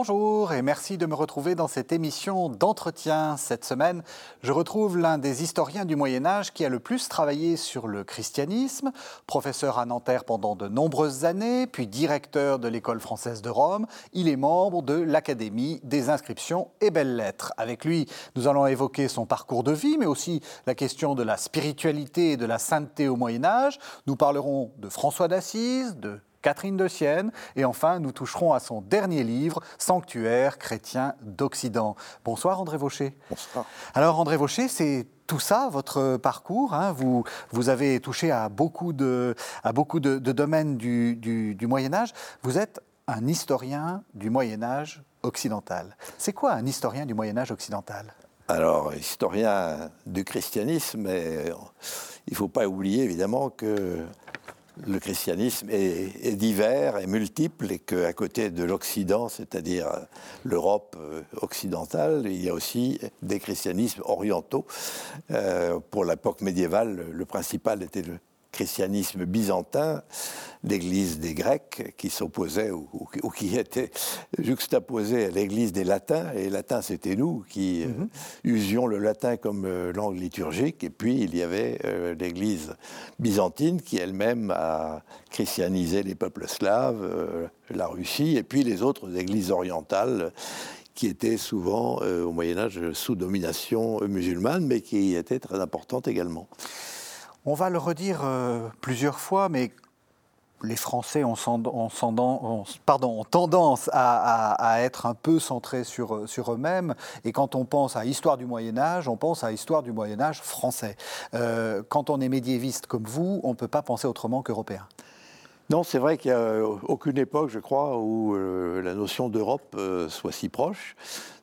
Bonjour et merci de me retrouver dans cette émission d'entretien. Cette semaine, je retrouve l'un des historiens du Moyen Âge qui a le plus travaillé sur le christianisme, professeur à Nanterre pendant de nombreuses années, puis directeur de l'école française de Rome. Il est membre de l'Académie des inscriptions et belles-lettres. Avec lui, nous allons évoquer son parcours de vie, mais aussi la question de la spiritualité et de la sainteté au Moyen Âge. Nous parlerons de François d'Assise, de Catherine de Sienne, et enfin nous toucherons à son dernier livre, Sanctuaire chrétien d'Occident. Bonsoir André Vaucher. Bonsoir. Alors André Vaucher, c'est tout ça, votre parcours. Hein? vous, vous avez touché à beaucoup de, à beaucoup de, domaines du, du Moyen Âge. Vous êtes un historien du Moyen Âge occidental. C'est quoi un historien du Moyen Âge occidental? Alors, historien du christianisme, mais il ne faut pas oublier évidemment que le christianisme est, divers et multiple et qu'à côté de l'Occident, c'est-à-dire l'Europe euh, occidentale, il y a aussi des christianismes orientaux. Euh, pour l'époque médiévale, le principal était le christianisme byzantin, l'église des Grecs qui s'opposait ou, qui était juxtaposée à l'église des Latins. Et les Latins, c'était nous qui euh, mhm. usions le latin comme euh, langue liturgique. Et puis, il y avait euh, l'église byzantine qui elle-même a christianisé les peuples slaves, la Russie, et puis les autres églises orientales qui étaient souvent au Moyen Âge sous domination musulmane, mais qui étaient très importantes également. On va le redire euh, plusieurs fois, mais les Français ont, tendance à, être un peu centrés sur, eux-mêmes. Et quand on pense à histoire du Moyen Âge, on pense à histoire du Moyen Âge français. Euh, quand on est médiéviste comme vous, on ne peut pas penser autrement qu'européen. Non, c'est vrai qu'il n'y a aucune époque, je crois, où euh, la notion d'Europe soit si proche.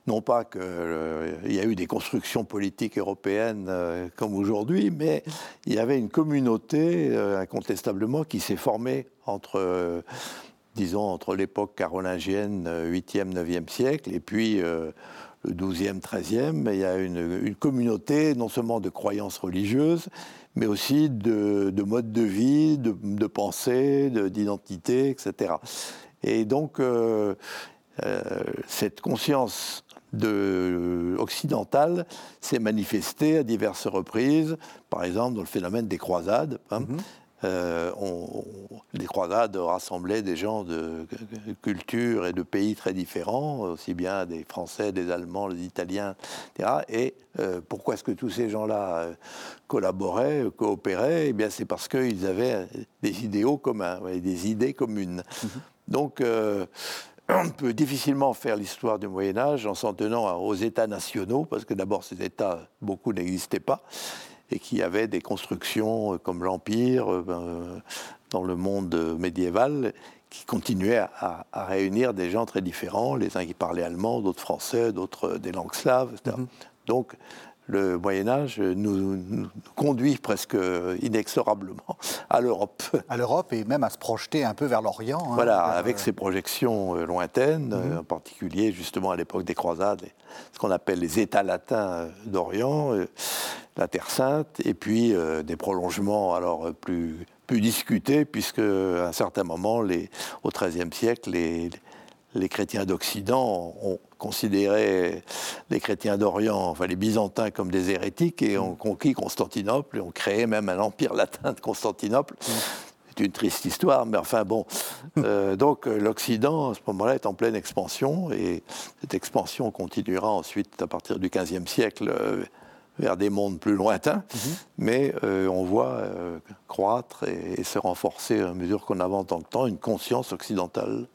Non pas qu'il euh, y a eu des constructions politiques européennes euh, comme aujourd'hui, mais il y avait une communauté, euh, incontestablement, qui s'est formée entre, disons, entre l'époque carolingienne, 8e, 9e siècle, et puis le 12e, 13e. Il y a une, communauté non seulement de croyances religieuses, mais aussi de, de mode de vie, de, pensée, d'identité, etc. Et donc, cette conscience de, occidentale s'est manifestée à diverses reprises, par exemple dans le phénomène des croisades. Hein. Mhm. Euh, les croisades rassemblaient des gens de cultures et de pays très différents, aussi bien des Français, des Allemands, des Italiens, etc. Et euh, pourquoi est-ce que tous ces gens-là euh, collaboraient, coopéraient? Eh bien, c'est parce qu'ils avaient des idéaux communs, des idées communes. Mhm. Donc, on peut difficilement faire l'histoire du Moyen Âge en s'en tenant aux États nationaux, parce que d'abord ces États, beaucoup n'existaient pas, et qui avaient des constructions euh, comme l'Empire euh, ben, dans le monde médiéval, qui continuaient à, réunir des gens très différents, les uns qui parlaient allemand, d'autres français, d'autres euh, des langues slaves, etc. Mm-hmm. Donc le Moyen Âge nous, conduit presque inexorablement à l'Europe. À l'Europe et même à se projeter un peu vers l'Orient. Hein, voilà, avec ses projections euh, lointaines, mhm. euh, en particulier justement à l'époque des croisades, ce qu'on appelle les États latins euh, d'Orient, la Terre Sainte, et puis des prolongements alors plus plus discutés, puisque à un certain moment, les, au XIIIe siècle, les, les chrétiens d'Occident ont considéré les chrétiens d'Orient, enfin les Byzantins, comme des hérétiques et ont conquis Constantinople et ont créé même un empire latin de Constantinople. C'est une triste histoire, mais enfin bon. Euh, donc l'Occident, à ce moment-là, est en pleine expansion et cette expansion continuera ensuite à partir du XVe siècle euh, vers des mondes plus lointains, mhm. mais euh, on voit croître et, et, se renforcer à mesure qu'on avance dans le temps une conscience occidentale.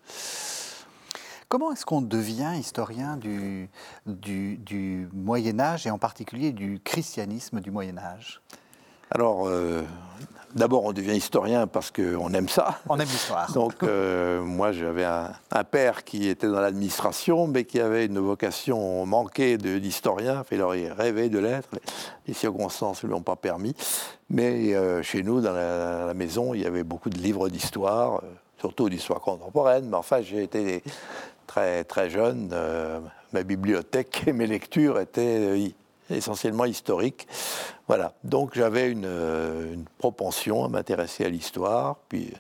Comment est-ce qu'on devient historien du, du, Moyen Âge et en particulier du christianisme du Moyen Âge? Alors, euh, d'abord, on devient historien parce qu'on aime ça. On aime l'histoire. Donc, euh, moi, j'avais un, père qui était dans l'administration, mais qui avait une vocation manquée d'historien. Il aurait rêvé de l'être. Les circonstances ne lui ont pas permis. Mais euh, chez nous, dans la, la, maison, il y avait beaucoup de livres d'histoire surtout d'histoire contemporaine, mais enfin j'ai été très, très jeune, euh, ma bibliothèque et mes lectures étaient euh, essentiellement historiques. Voilà, donc j'avais une, euh, une, propension à m'intéresser à l'histoire, puis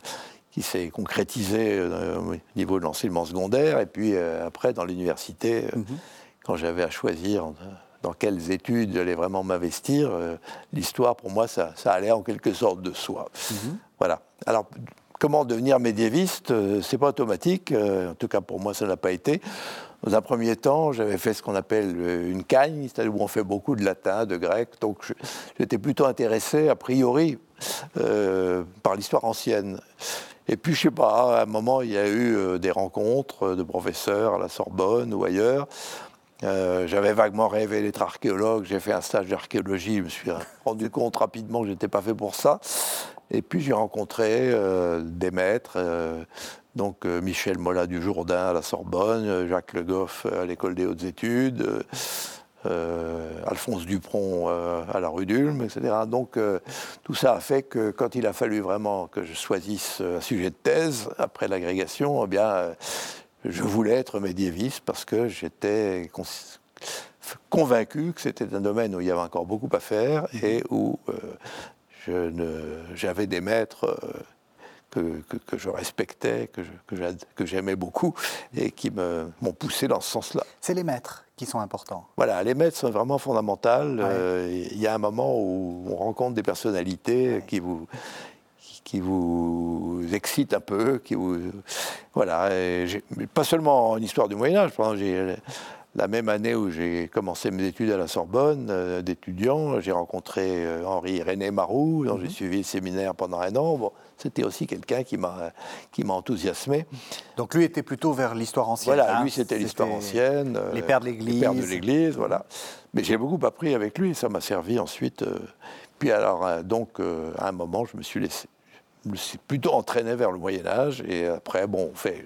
qui s'est concrétisé au niveau de l'enseignement secondaire, et puis après dans l'université, mhm. quand j'avais à choisir dans quelles études j'allais vraiment m'investir, l'histoire pour moi ça, allait en quelque sorte de soi. Mhm. Voilà. Alors comment devenir médiéviste C'est pas automatique, en tout cas pour moi ça n'a pas été. Dans un premier temps, j'avais fait ce qu'on appelle euh, une cagne, c'est-à-dire où on fait beaucoup de latin, de grec. Donc j'étais plutôt intéressé, a priori, euh, par l'histoire ancienne. Et puis, je sais pas, à un moment, il y a eu euh, des rencontres de professeurs à la Sorbonne ou ailleurs. J'avais vaguement rêvé d'être archéologue. J'ai fait un stage d'archéologie. Je me suis rendu compte rapidement que je n'étais pas fait pour ça. Et puis, j'ai rencontré des maîtres donc euh, Michel Mola du Jourdain à la Sorbonne, euh, Jacques Le Goff euh, à l'École des hautes études, Alphonse Dupron à la rue d'Ulm, etc. Donc tout ça a fait que quand il a fallu vraiment que je choisisse un sujet de thèse après l'agrégation, eh bien, je voulais être médiéviste parce que j'étais convaincu que c'était un domaine où il y avait encore beaucoup à faire et où j'avais des maîtres que, je respectais, que, j'aimais beaucoup et qui m'ont poussé dans ce sens-là. C'est les maîtres qui sont importants. Voilà, les maîtres sont vraiment fondamentaux. Euh, il y a un moment où on rencontre des personnalités qui vous qui vous excitent un peu, qui vous voilà. pas seulement en histoire du Moyen Âge. J'ai la même année où j'ai commencé mes études à la Sorbonne euh, d'étudiant, j'ai rencontré euh, Henri René Marou, dont j'ai mhm. suivi le séminaire pendant un an. Bon, c'était aussi quelqu'un qui m'a qui m'a enthousiasmé. Donc lui était plutôt vers l'histoire ancienne. Voilà, lui c'était l'histoire ancienne. Les pères de l'Église. Les pères de l'Église, voilà. Mais j'ai beaucoup appris avec lui, ça m'a servi ensuite. Euh, puis alors, donc, à un moment, je me suis laissé suis plutôt entraîné vers le Moyen Âge et après bon on fait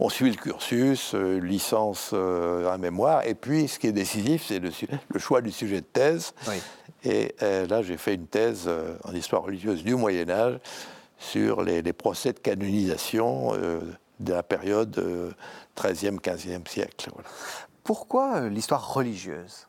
on suit le cursus euh, licence euh, un mémoire et puis ce qui est décisif c'est le, le, choix du sujet de thèse. Et euh, là j'ai fait une thèse en histoire religieuse du Moyen Âge sur les, procès de canonisation de la période 13e 15e siècle pourquoi l'histoire religieuse?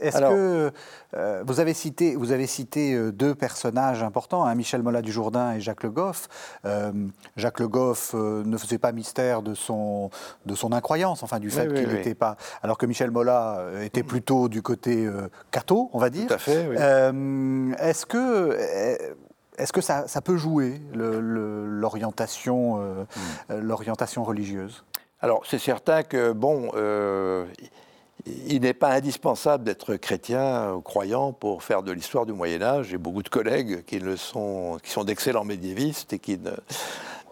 Est-ce que euh, vous avez cité, vous avez cité euh, deux personnages importants, hein, Michel Mola du Jourdain et Jacques Le Goff. Euh, Jacques Le Goff ne faisait pas mystère de son, de son incroyance, enfin du fait qu'il n'était pas. Alors que Michel Mola était plutôt du côté catho, on va dire. Tout à fait. Est-ce que est-ce que ça, ça, peut jouer l'orientation hmm. l'orientation religieuse? Alors c'est certain que bon il n'est pas indispensable d'être chrétien ou croyant pour faire de l'histoire du Moyen Âge. J'ai beaucoup de collègues qui, le sont, qui sont d'excellents médiévistes et qui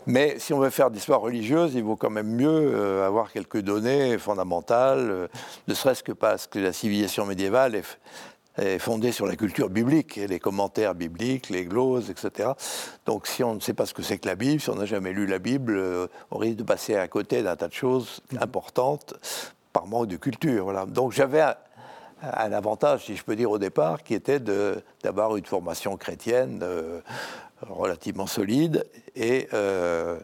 Mais si on veut faire de l'histoire religieuse, il vaut quand même mieux euh, avoir quelques données fondamentales, euh, ne serait-ce que parce que la civilisation médiévale est, fondée sur la culture biblique, les commentaires bibliques, les gloses, etc. Donc si on ne sait pas ce que c'est que la Bible, si on n'a jamais lu la Bible, euh, on risque de passer à côté d'un tas de choses importantes par manque de culture. Voilà. Donc j'avais un, avantage, si je peux dire, au départ, qui était d'avoir une formation chrétienne euh, relativement solide. Et, euh,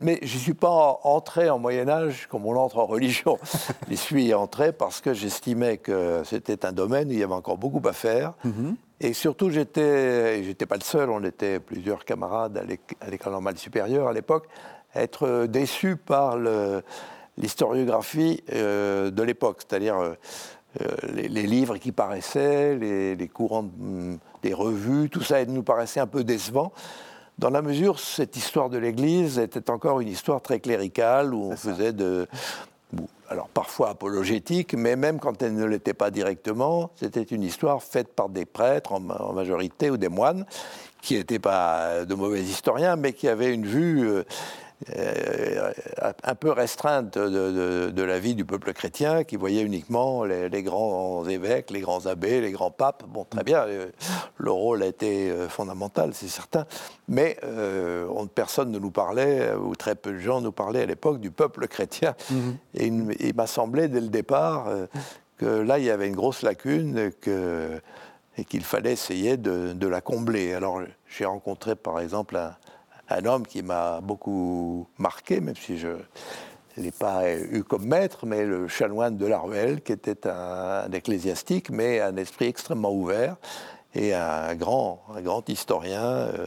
mais je ne suis pas entré en Moyen Âge comme on entre en religion. J'y suis entré parce que j'estimais que c'était un domaine où il y avait encore beaucoup à faire. Mm-hmm. Et surtout, j'étais, j'étais pas le seul, on était plusieurs camarades à l'école normale supérieure à l'époque, être déçus par le, l'historiographie euh, de l'époque, c'est-à-dire euh, euh, les, livres qui paraissaient, les, courants mm, des revues, tout ça nous paraissait un peu décevant. Dans la mesure, cette histoire de l'Église était encore une histoire très cléricale, où on faisait de, alors parfois apologétique, mais même quand elle ne l'était pas directement, c'était une histoire faite par des prêtres en, majorité ou des moines, qui n'étaient pas de mauvais historiens, mais qui avaient une vue euh, un peu restreinte de, la vie du peuple chrétien, qui voyait uniquement les, grands évêques, les grands abbés, les grands papes. Bon, très bien, euh, le rôle a été euh, fondamental, c'est certain, mais personne ne nous parlait, ou très peu de gens nous parlaient à l'époque du peuple chrétien. Mhm. Et il, m'a semblé dès le départ que là, il y avait une grosse lacune et qu'il fallait essayer de, de, la combler. Alors, j'ai rencontré par exemple un, un homme qui m'a beaucoup marqué, même si je ne l'ai pas eu comme maître, mais le chanoine de la Ruelle, qui était un, ecclésiastique, mais un esprit extrêmement ouvert, et un grand, un grand historien, euh,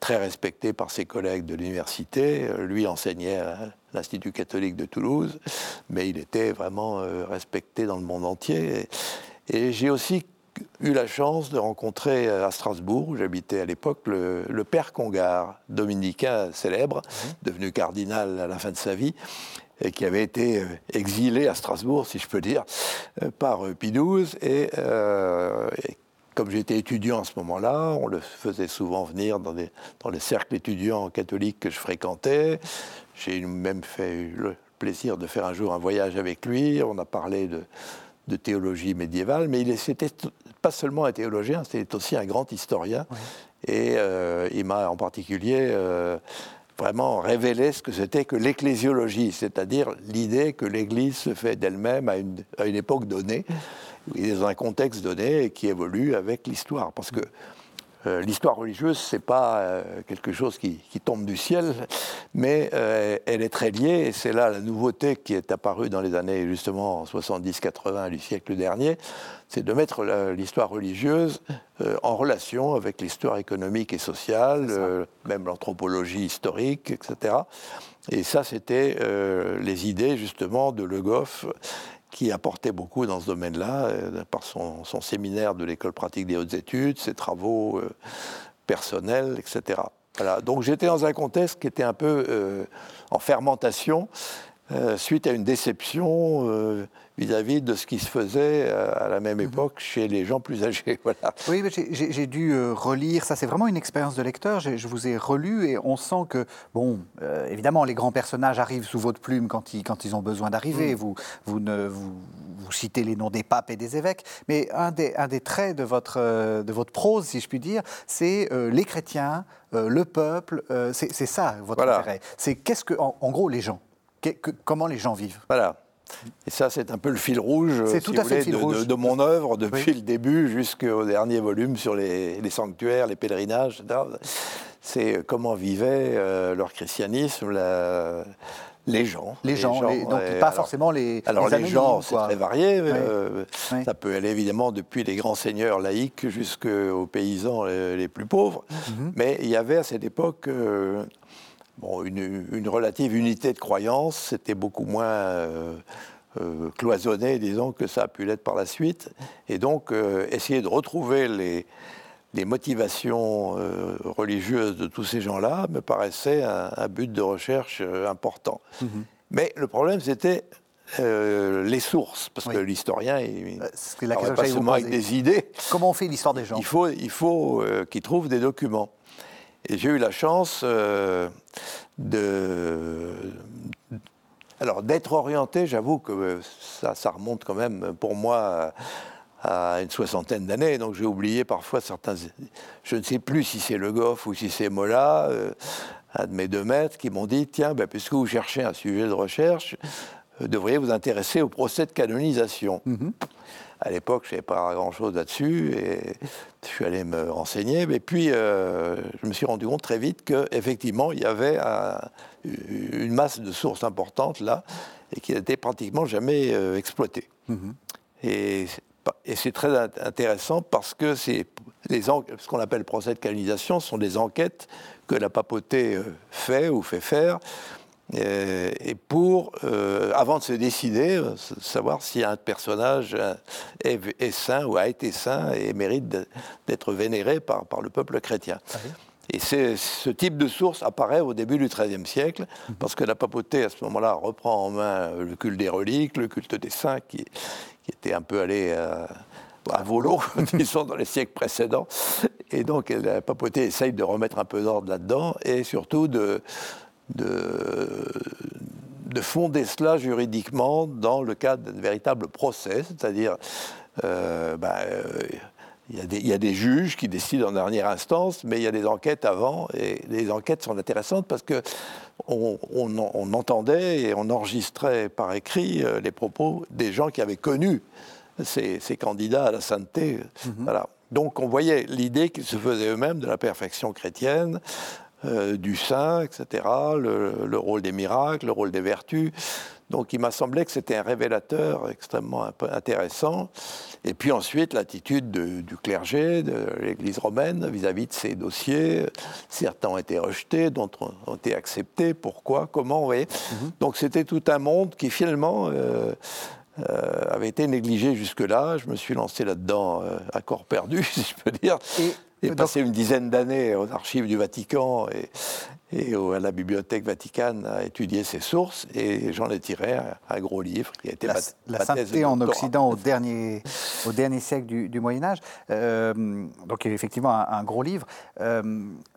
très respecté par ses collègues de l'université. Euh, lui enseignait à l'Institut catholique de Toulouse, mais il était vraiment euh, respecté dans le monde entier. Et, j'ai aussi eu la chance de rencontrer à Strasbourg, où j'habitais à l'époque, le, père Congar, dominicain célèbre, mmh. devenu cardinal à la fin de sa vie, et qui avait été exilé à Strasbourg, si je peux dire, par Pie XII, et, et comme j'étais étudiant à ce moment-là, on le faisait souvent venir dans, dans les cercles étudiants catholiques que je fréquentais. J'ai même fait le plaisir de faire un jour un voyage avec lui. On a parlé de, théologie médiévale, mais il n'était pas seulement un théologien, c'était aussi un grand historien. Et euh, il m'a en particulier euh, vraiment révélé ce que c'était que l'ecclésiologie, c'est-à-dire l'idée que l'Église se fait d'elle-même à une, à une époque donnée dans un contexte donné et qui évolue avec l'histoire. Parce que euh, l'histoire religieuse, c'est pas euh, quelque chose qui, tombe du ciel, mais euh, elle est très liée, et c'est là la nouveauté qui est apparue dans les années justement 70-80 du siècle dernier, c'est de mettre l'histoire religieuse en relation avec l'histoire économique et sociale, même l'anthropologie historique, etc. Et ça, c'était les idées justement de Le Goff qui apportait beaucoup dans ce domaine-là, euh, par son, séminaire de l'école pratique des hautes études, ses travaux euh, personnels, etc. Voilà. Donc j'étais dans un contexte qui était un peu euh, en fermentation, suite à une déception vis-à-vis de ce qui se faisait euh, à la même mhm. époque chez les gens plus âgés. Voilà. Oui, j'ai dû euh, relire, ça c'est vraiment une expérience de lecteur, je vous ai relu et on sent que, bon, euh, évidemment, les grands personnages arrivent sous votre plume quand ils, quand ils ont besoin d'arriver, mm. vous, vous, vous, vous, citez les noms des papes et des évêques, mais un des, un des traits de votre, de votre prose, si je puis dire, c'est les chrétiens, le peuple, c'est ça votre intérêt. C'est qu'est-ce que, en, gros, les gens, comment les gens vivent? Voilà. Et ça, c'est un peu le fil rouge, de, mon œuvre depuis le début jusqu'au dernier volume sur les, sanctuaires, les pèlerinages, C'est comment vivaient euh, leur christianisme, les gens. Les, gens, donc pas forcément les. Alors les, gens, c'est très varié. Euh, ça peut aller évidemment depuis les grands seigneurs laïcs jusqu'aux paysans les, plus pauvres. Mhm. Mais il y avait à cette époque euh, bon, une, relative unité de croyance. C'était beaucoup moins euh, euh, cloisonné, disons, que ça a pu l'être par la suite. Et donc, euh, essayer de retrouver les, les motivations religieuses de tous ces gens-là me paraissait un, but de recherche important. Mhm. Mais le problème, c'était les sources, parce que l'historien, il ne pas seulement avec des idées. Comment on fait l'histoire des gens? Il faut, il faut qu'il trouve des documents. Et j'ai eu la chance euh, de, alors d'être orienté, j'avoue que ça, ça, remonte quand même pour moi à, une soixantaine d'années, donc j'ai oublié parfois certains. Je ne sais plus si c'est Le Goff ou si c'est Mola, euh, un de mes deux maîtres, qui m'ont dit tiens, ben, puisque vous cherchez un sujet de recherche, vous devriez vous intéresser au procès de canonisation. Mm-hmm. À l'époque, je ne savais pas grand-chose là-dessus et je suis allé me renseigner. Mais puis, euh, je me suis rendu compte très vite qu'effectivement, il y avait une masse de sources importantes là et qui n'était pratiquement jamais euh, exploitée. Et, c'est très intéressant parce que c'est les ce qu'on appelle procès de canonisation sont des enquêtes que la papauté euh, fait ou fait faire et pour, euh, avant de se décider, euh, savoir si un personnage est, saint ou a été saint et mérite d'être vénéré par, par, le peuple chrétien. Ah et ce type de source apparaît au début du XIIIe siècle, mhm. parce que la papauté, à ce moment-là, reprend en main le culte des reliques, le culte des saints, qui, qui était un peu allé à, à volo, disons, dans les siècles précédents. Et donc, la papauté essaye de remettre un peu d'ordre là-dedans, et surtout de, de, de, fonder cela juridiquement dans le cadre d'un véritable procès, c'est-à-dire euh, ben, euh, il y, a des juges qui décident en dernière instance, mais il y a des enquêtes avant, et les enquêtes sont intéressantes parce que on, entendait et on enregistrait par écrit euh, les propos des gens qui avaient connu ces, candidats à la sainteté. Mm-hmm. Voilà. Donc on voyait l'idée qu'ils se faisaient eux-mêmes de la perfection chrétienne, euh, du saint, etc., le, rôle des miracles, le rôle des vertus. Donc il m'a semblé que c'était un révélateur extrêmement intéressant. Et puis ensuite, l'attitude du clergé, de l'Église romaine vis-à-vis de ces dossiers. Certains ont été rejetés, d'autres ont été acceptés. Pourquoi? Comment? Vous voyez mhm. Donc c'était tout un monde qui finalement... Euh, euh, avait été négligé jusque-là. Je me suis lancé là-dedans à corps perdu, si je peux dire. J'ai passé une dizaine d'années aux archives du Vatican et, et à la Bibliothèque Vaticane à étudier ces sources et j'en ai tiré un, gros livre qui a été La, la sainteté en Occident au dernier, au dernier siècle du, Moyen Âge. Euh, donc effectivement un, gros livre. Euh,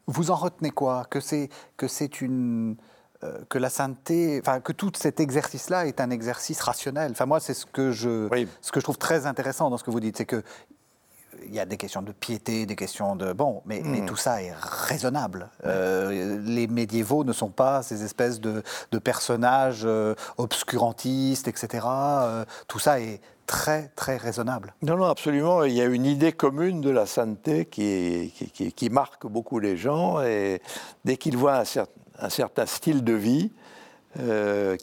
vous en retenez quoi? Que c'est que c'est une euh, que la sainteté, enfin que tout cet exercice-là est un exercice rationnel? Enfin moi c'est ce que je ce que je trouve très intéressant dans ce que vous dites, c'est que il y a des questions de piété, des questions de... Bon, mais, hmm. tout ça est raisonnable. Euh, les médiévaux ne sont pas ces espèces de, personnages euh, obscurantistes, etc. Euh, tout ça est très, très raisonnable. Non, non, absolument. Il y a une idée commune de la sainteté qui, qui, marque beaucoup les gens. Et dès qu'ils voient un, un, certain style de vie,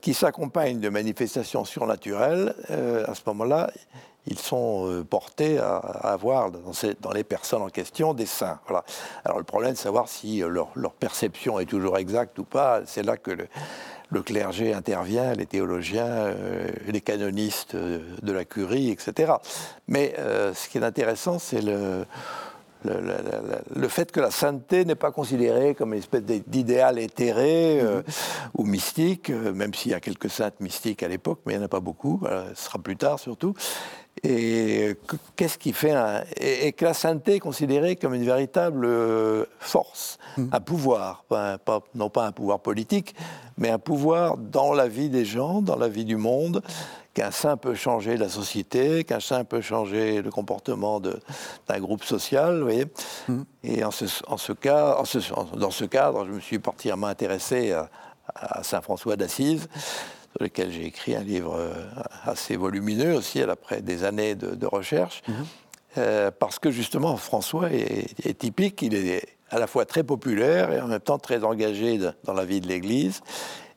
qui s'accompagne de manifestations surnaturelles, à ce moment-là, ils sont euh, portés à, avoir dans, les personnes en question des saints. Voilà. Alors le problème, de savoir si euh, leur, perception est toujours exacte ou pas. C'est là que le, clergé intervient, les théologiens, euh, les canonistes de la curie, etc. Mais ce qui est intéressant, c'est le, le, fait que la sainteté n'est pas considérée comme une espèce d'idéal éthéré mm-hmm. ou mystique, même s'il y a quelques saintes mystiques à l'époque, mais il n'y en a pas beaucoup, ce sera plus tard surtout. Et qu'est-ce qui fait un... et, que la sainteté est considérée comme une véritable euh, force, mm. un pouvoir, non pas un pouvoir politique, mais un pouvoir dans la vie des gens, dans la vie du monde, qu'un saint peut changer la société, qu'un saint peut changer le comportement d'un groupe social, vous voyez? Mm. Et en ce, en ce cas, dans ce cadre, je me suis particulièrement intéressé à, à Saint François d'Assise sur lequel j'ai écrit un livre euh, assez volumineux aussi, après des années de, recherche, mhm. euh, parce que justement François est, typique, il est à la fois très populaire et en même temps très engagé dans la vie de l'Église,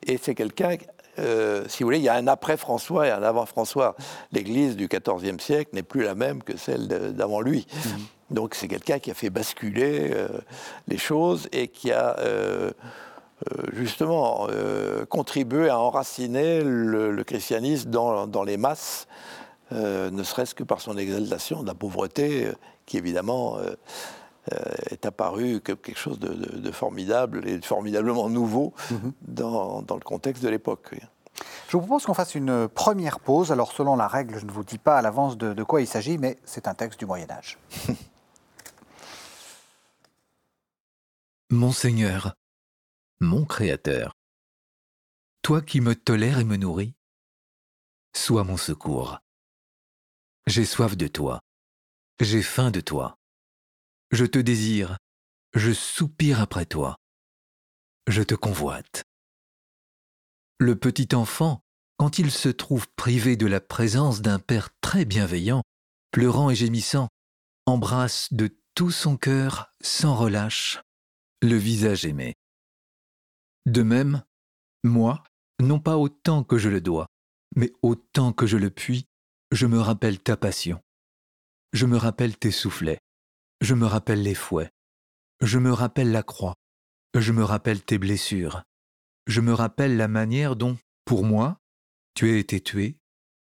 et c'est quelqu'un euh, si vous voulez, il y a un après François et un avant François. L'Église du XIVe siècle n'est plus la même que celle d'avant lui. Mhm. Donc c'est quelqu'un qui a fait basculer les choses et qui a euh, justement euh, contribuer à enraciner le, christianisme dans, les masses, euh, ne serait-ce que par son exaltation de la pauvreté, qui évidemment est apparu comme quelque chose de, formidable et formidablement nouveau mhm. dans, le contexte de l'époque. Je vous propose qu'on fasse une première pause. Alors, selon la règle, je ne vous dis pas à l'avance de, de quoi il s'agit, mais c'est un texte du Moyen Âge. Monseigneur, mon Créateur. Toi qui me tolères et me nourris, sois mon secours. J'ai soif de toi, j'ai faim de toi. Je te désire, je soupire après toi. Je te convoite. Le petit enfant, quand il se trouve privé de la présence d'un Père très bienveillant, pleurant et gémissant, embrasse de tout son cœur, sans relâche, le visage aimé. De même, moi, non pas autant que je le dois, mais autant que je le puis, je me rappelle ta passion. Je me rappelle tes soufflets. Je me rappelle les fouets. Je me rappelle la croix. Je me rappelle tes blessures. Je me rappelle la manière dont, pour moi, tu as été tué,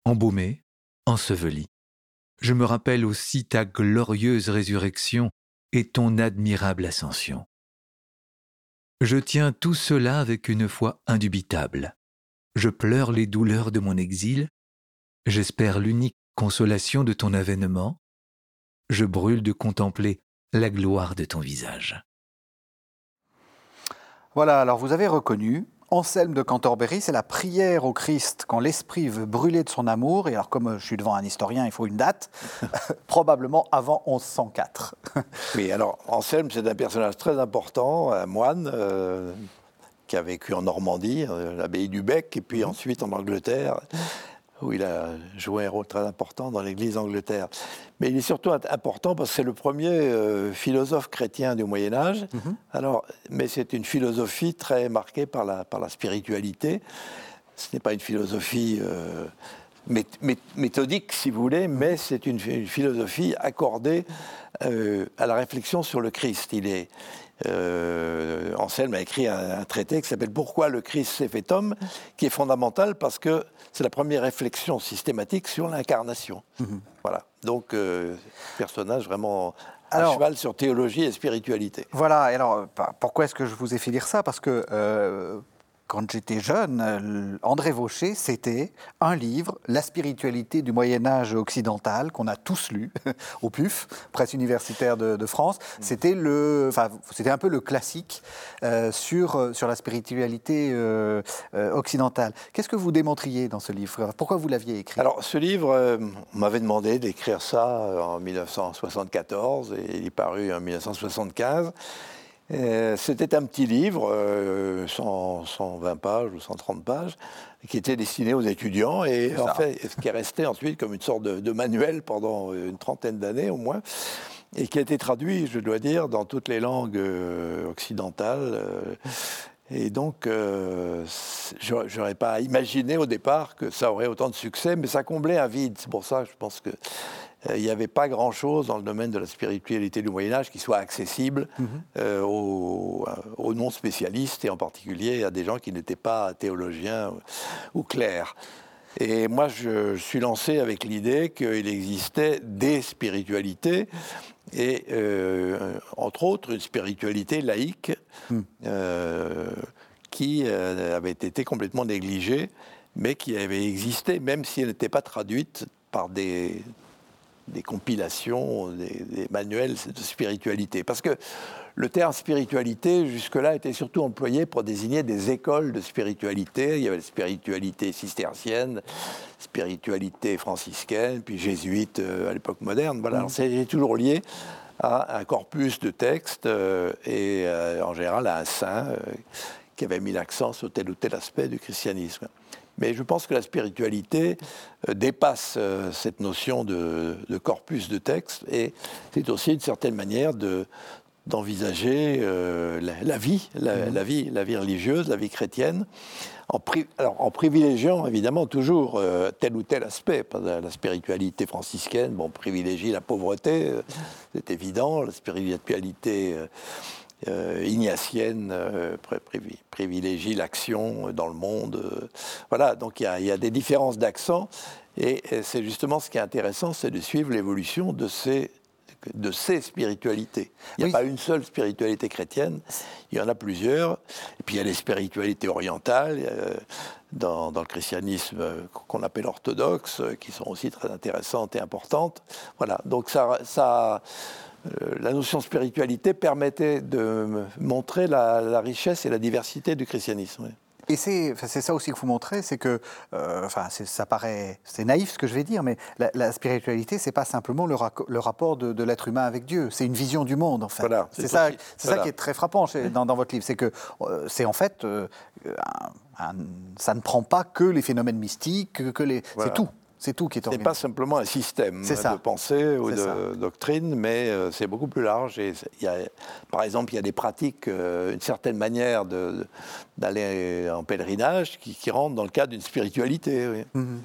embaumé, enseveli. Je me rappelle aussi ta glorieuse résurrection et ton admirable ascension. Je tiens tout cela avec une foi indubitable. Je pleure les douleurs de mon exil. J'espère l'unique consolation de ton avènement. Je brûle de contempler la gloire de ton visage. Voilà, alors vous avez reconnu, Anselme de Cantorbéry, c'est la prière au Christ quand l'esprit veut brûler de son amour. Et alors, comme je suis devant un historien, il faut une date, probablement avant 1104. oui, alors Anselme, c'est un personnage très important, un moine euh, qui a vécu en Normandie, euh, l'abbaye du Bec, et puis mhm. ensuite en Angleterre, où il a joué un rôle très important dans l'Église d'Angleterre. Mais il est surtout important parce que c'est le premier euh, philosophe chrétien du Moyen Âge. Mhm. Alors, mais c'est une philosophie très marquée par la, par la spiritualité. Ce n'est pas une philosophie euh, méthodique, si vous voulez, mais c'est une, philosophie accordée euh, à la réflexion sur le Christ. Il est, euh, Anselme a écrit un, traité qui s'appelle Pourquoi le Christ s'est fait homme, qui est fondamental parce que c'est la première réflexion systématique sur l'incarnation. Mhm. Voilà. Donc, euh, personnage vraiment à cheval sur théologie et spiritualité. Voilà. Et alors, pourquoi est-ce que je vous ai fait lire ça? Parce que euh, quand j'étais jeune, André Vaucher, c'était un livre, La spiritualité du Moyen Âge occidental, qu'on a tous lu au PUF, presse universitaire de, France. C'était le, enfin, c'était un peu le classique euh, sur euh, sur la spiritualité euh, occidentale. Qu'est-ce que vous démontriez dans ce livre? Pourquoi vous l'aviez écrit? Alors, ce livre, on m'avait demandé d'écrire ça en 1974 et il est paru en 1975. Euh, c'était un petit livre, 120 euh, pages ou 130 pages, qui était destiné aux étudiants et en fait, ce qui est resté ensuite comme une sorte de, manuel pendant une trentaine d'années au moins, et qui a été traduit, je dois dire, dans toutes les langues euh, occidentales. Et donc, je n'aurais pas imaginé au départ que ça aurait autant de succès, mais ça comblait un vide. C'est pour ça que je pense que euh, il n'y avait pas grand-chose dans le domaine de la spiritualité du Moyen Âge qui soit accessible mhm. euh, aux, non-spécialistes et en particulier à des gens qui n'étaient pas théologiens ou clercs. Et moi, je, suis lancé avec l'idée qu'il existait des spiritualités, et euh, entre autres une spiritualité laïque hmm. qui avait été complètement négligée, mais qui avait existé, même si elle n'était pas traduite par des des compilations, des, manuels de spiritualité. Parce que le terme spiritualité, jusque-là, était surtout employé pour désigner des écoles de spiritualité. Il y avait la spiritualité cistercienne, spiritualité franciscaine, puis jésuite euh, à l'époque moderne. Voilà, mm. c'est toujours lié à un corpus de textes euh, et euh, en général à un saint qui avait mis l'accent sur tel ou tel aspect du christianisme. Mais je pense que la spiritualité euh, dépasse euh, cette notion de, corpus de texte et c'est aussi une certaine manière de, d'envisager euh, la, vie, mmh. la, vie, la vie religieuse, la vie chrétienne, en, alors, en privilégiant évidemment toujours tel ou tel aspect. La spiritualité franciscaine, bon, privilégie la pauvreté, c'est évident. La spiritualité ignatienne euh, privilégie l'action dans le monde. Euh, voilà, donc il y, a des différences d'accent. Et, c'est justement ce qui est intéressant, c'est de suivre l'évolution de ces, de ces spiritualités. Il n'y a pas une seule spiritualité chrétienne, il y en a plusieurs. Et puis il y a les spiritualités orientales. Dans, dans, le christianisme qu'on appelle orthodoxe, qui sont aussi très intéressantes et importantes. Voilà, donc ça, ça, euh, la notion de spiritualité permettait de montrer la, richesse et la diversité du christianisme. Et c'est ça aussi que vous montrez, c'est que, euh, enfin, ça paraît, c'est naïf ce que je vais dire, mais la, la spiritualité, c'est pas simplement le, le rapport de, l'être humain avec Dieu, c'est une vision du monde, en fait. Voilà, c'est ça, c'est ça qui est très frappant dans, dans, votre livre, c'est que euh, c'est en fait, ça ne prend pas que les phénomènes mystiques, que les, c'est tout. C'est tout qui est organisé. pas simplement un système de pensée ou de doctrine, mais euh, c'est beaucoup plus large. Et y a, par exemple, il y a des pratiques, euh, une certaine manière d'aller en pèlerinage qui, qui rentrent dans le cadre d'une spiritualité. Mhm.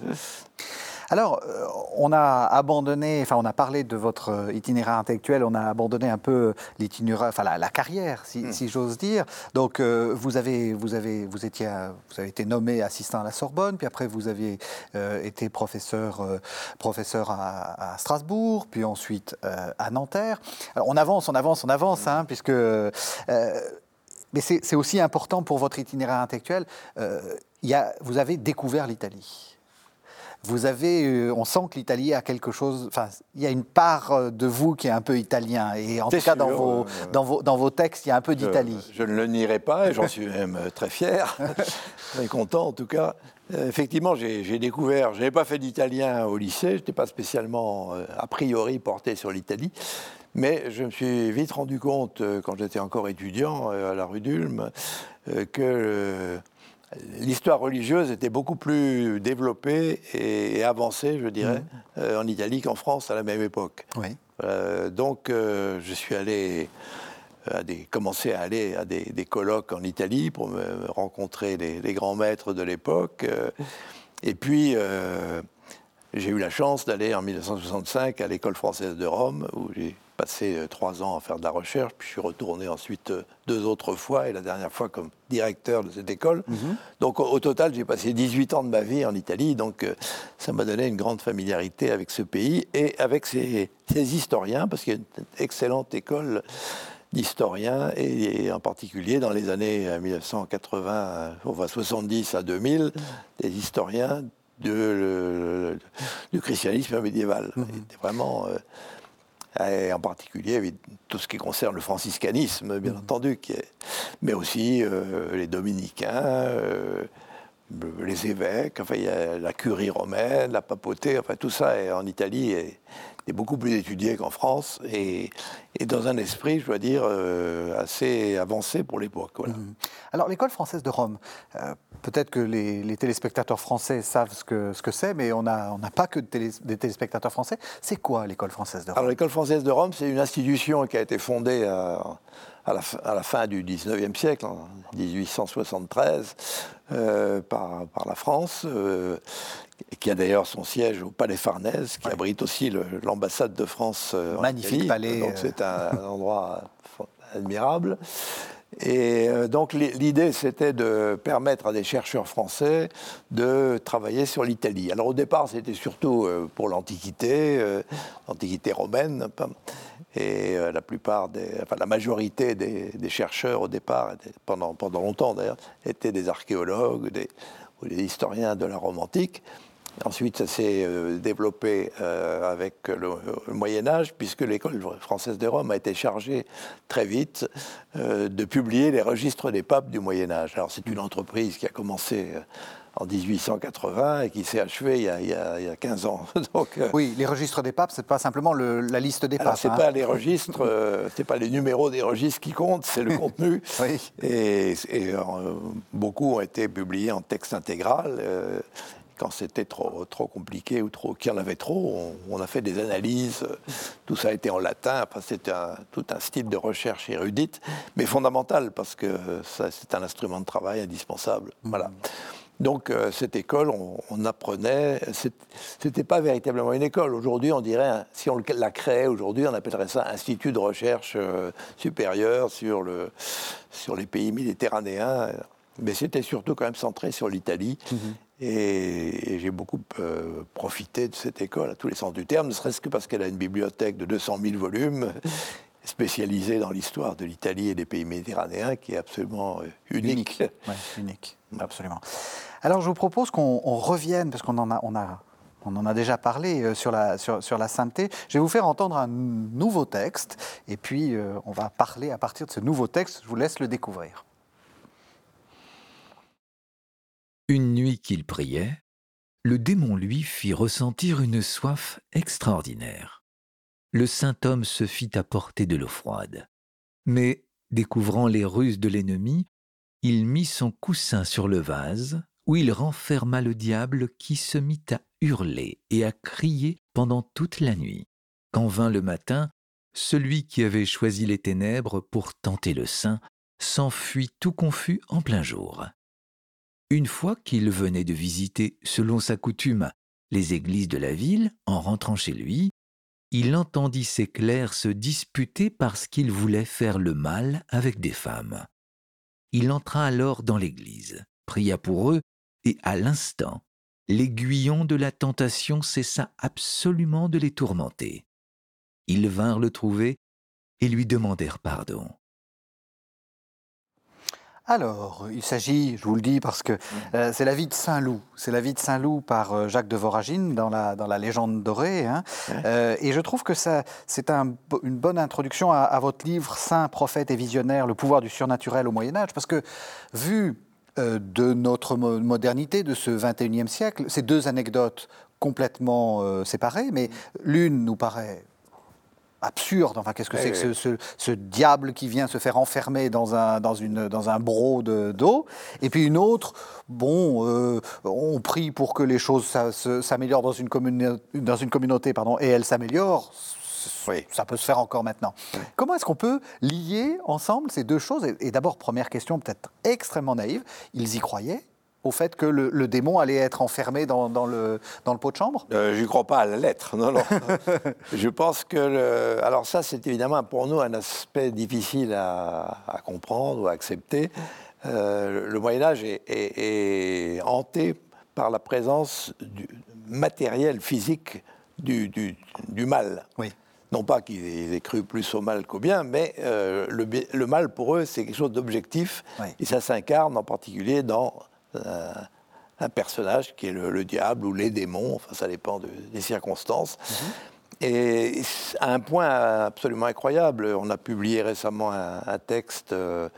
Alors, euh, on a abandonné, enfin, on a parlé de votre euh, itinéraire intellectuel, on a abandonné un peu l'itinéraire, enfin, la, carrière, si, hmm. j'ose dire. Donc, euh, vous avez, vous avez, vous étiez, vous avez été nommé assistant à la Sorbonne, puis après vous aviez été professeur, professeur à, Strasbourg, puis ensuite à Nanterre. Alors, on avance, on avance, on avance, hein, puisque. mais c'est aussi important pour votre itinéraire intellectuel. Il y a, vous avez découvert l'Italie. Vous avez, euh, on sent que l'Italie a quelque chose. Enfin, il y a une part euh, de vous qui est un peu italien, et en tout cas dans vos, dans vos, dans vos textes, il y a un peu d'Italie. Je, ne le nierai pas, et j'en suis même euh, très fier, très content en tout cas. Effectivement, j'ai découvert, je n'avais pas fait d'italien au lycée, je n'étais pas spécialement a priori porté sur l'Italie, mais je me suis vite rendu compte, quand j'étais encore étudiant à la rue d'Ulm, que l'histoire religieuse était beaucoup plus développée et, avancée, je dirais, mmh. en Italie qu'en France à la même époque. Oui. donc, je suis allé à des, commencer à aller à des, colloques en Italie pour me rencontrer les, grands maîtres de l'époque. et puis, j'ai eu la chance d'aller en 1965 à l'école française de Rome, où j'ai passé euh, trois ans à faire de la recherche, puis je suis retourné ensuite euh, deux autres fois, et la dernière fois comme directeur de cette école. Mhm. Donc au, total, j'ai passé 18 ans de ma vie en Italie, donc euh, ça m'a donné une grande familiarité avec ce pays et avec ses, historiens, parce qu'il y a une excellente école d'historiens, et, en particulier dans les années 1980, enfin 70 à 2000, des historiens de, du christianisme médiéval. Mhm. vraiment, euh, et en particulier tout ce qui concerne le franciscanisme, bien mhm. entendu, qui est, mais aussi euh, les dominicains, euh, les évêques, enfin, il y a la curie romaine, la papauté, enfin tout ça est, en Italie est, beaucoup plus étudié qu'en France et, dans un esprit, je dois dire, assez avancé pour l'époque. Voilà. Mhm. Alors l'école française de Rome, Peut-être que les, téléspectateurs français savent ce que c'est, ce que mais on n'a on pas que des téléspectateurs français. C'est quoi l'école française de Rome? Alors l'école française de Rome, c'est une institution qui a été fondée à, à, la, fin du 19e siècle, en 1873, euh, par, par, la France, euh, qui a d'ailleurs son siège au Palais Farnèse, qui abrite aussi l'ambassade de France euh, Magnifique palais. Donc c'est un endroit admirable. Et euh, donc l'idée, c'était de permettre à des chercheurs français de travailler sur l'Italie. Alors au départ, c'était surtout euh, pour l'Antiquité, euh, l'Antiquité romaine. Et la plupart, enfin la majorité des, chercheurs au départ, pendant, pendant longtemps d'ailleurs, étaient des archéologues ou des historiens de la Rome antique. Ensuite, ça s'est euh, développé euh, avec le, Moyen Âge, puisque l'école française de Rome a été chargée très vite euh, de publier les registres des papes du Moyen Âge. Alors c'est une entreprise qui a commencé en 1880 et qui s'est achevée il y, a, il, y a, 15 ans. Donc, oui, les registres des papes, c'est pas simplement la liste des papes. C'est hein. pas les registres, c'est pas les numéros des registres qui comptent, c'est le contenu. oui. Et, beaucoup ont été publiés en texte intégral quand c'était trop, trop compliqué ou trop, qu'il y en avait trop, on, a fait des analyses, tout ça a été en latin, enfin, c'était tout un style de recherche érudite, mais fondamental, parce que c'est un instrument de travail indispensable. Voilà. Mmh. Donc euh, cette école, on, apprenait, c'était pas véritablement une école. Aujourd'hui, on dirait, si on la créait aujourd'hui, on appellerait ça Institut de recherche euh, supérieur sur, le, sur les pays méditerranéens. Mais c'était surtout quand même centré sur l'Italie. Mmh. Et, j'ai beaucoup euh, profité de cette école à tous les sens du terme, ne serait-ce que parce qu'elle a une bibliothèque de 200 000 volumes spécialisée dans l'histoire de l'Italie et des pays méditerranéens qui est absolument euh, unique. Unique, unique, absolument. Alors je vous propose qu'on revienne, parce qu'on en a, on a, on en a déjà parlé euh, sur, la, sur, sur, la sainteté. Je vais vous faire entendre un nouveau texte, et puis on va parler à partir de ce nouveau texte. Je vous laisse le découvrir. Une nuit qu'il priait, le démon lui fit ressentir une soif extraordinaire. Le saint homme se fit apporter de l'eau froide. Mais, découvrant les ruses de l'ennemi, il mit son coussin sur le vase, où il renferma le diable qui se mit à hurler et à crier pendant toute la nuit. Quand vint le matin, celui qui avait choisi les ténèbres pour tenter le saint s'enfuit tout confus en plein jour. Une fois qu'il venait de visiter, selon sa coutume, les églises de la ville, en rentrant chez lui, il entendit ses clercs se disputer parce qu'ils voulaient faire le mal avec des femmes. Il entra alors dans l'église, pria pour eux, et à l'instant, l'aiguillon de la tentation cessa absolument de les tourmenter. Ils vinrent le trouver et lui demandèrent pardon. Alors, il s'agit, je vous le dis parce que euh, c'est la vie de Saint-Loup. C'est la vie de Saint-Loup par euh, Jacques de Voragine dans la, dans la légende dorée. Hein. Euh, et je trouve que c'est un, une bonne introduction à, votre livre Saint, prophète et visionnaire, le pouvoir du surnaturel au Moyen Âge, parce que vu de notre modernité, de ce 21e siècle, ces deux anecdotes complètement séparées, mais l'une nous paraît absurde. Enfin, qu'est-ce que c'est que ce, diable qui vient se faire enfermer dans un, dans une, dans un broc d'eau? Et puis une autre, bon, euh, on prie pour que les choses s'améliorent dans une, dans une communauté, pardon, et elles s'améliorent. Ça peut se faire encore maintenant. Comment est-ce qu'on peut lier ensemble ces deux choses? Et, d'abord, première question peut-être extrêmement naïve, ils y croyaient au fait que le, démon allait être enfermé dans, le, dans le pot de chambre? Euh, Je ne crois pas à la lettre, non, non. je pense que... Le, alors ça, c'est évidemment pour nous un aspect difficile à, comprendre ou à accepter. Euh, le Moyen Âge est, hanté par la présence du matériel physique du, du, mal. Oui. Non pas qu'ils aient cru plus au mal qu'au bien, mais euh, le, le, mal pour eux, c'est quelque chose d'objectif. Et ça s'incarne en particulier dans euh, un personnage qui est le, diable ou les démons, enfin ça dépend des circonstances. Mhm. Et à un point absolument incroyable, on a publié récemment un, texte euh,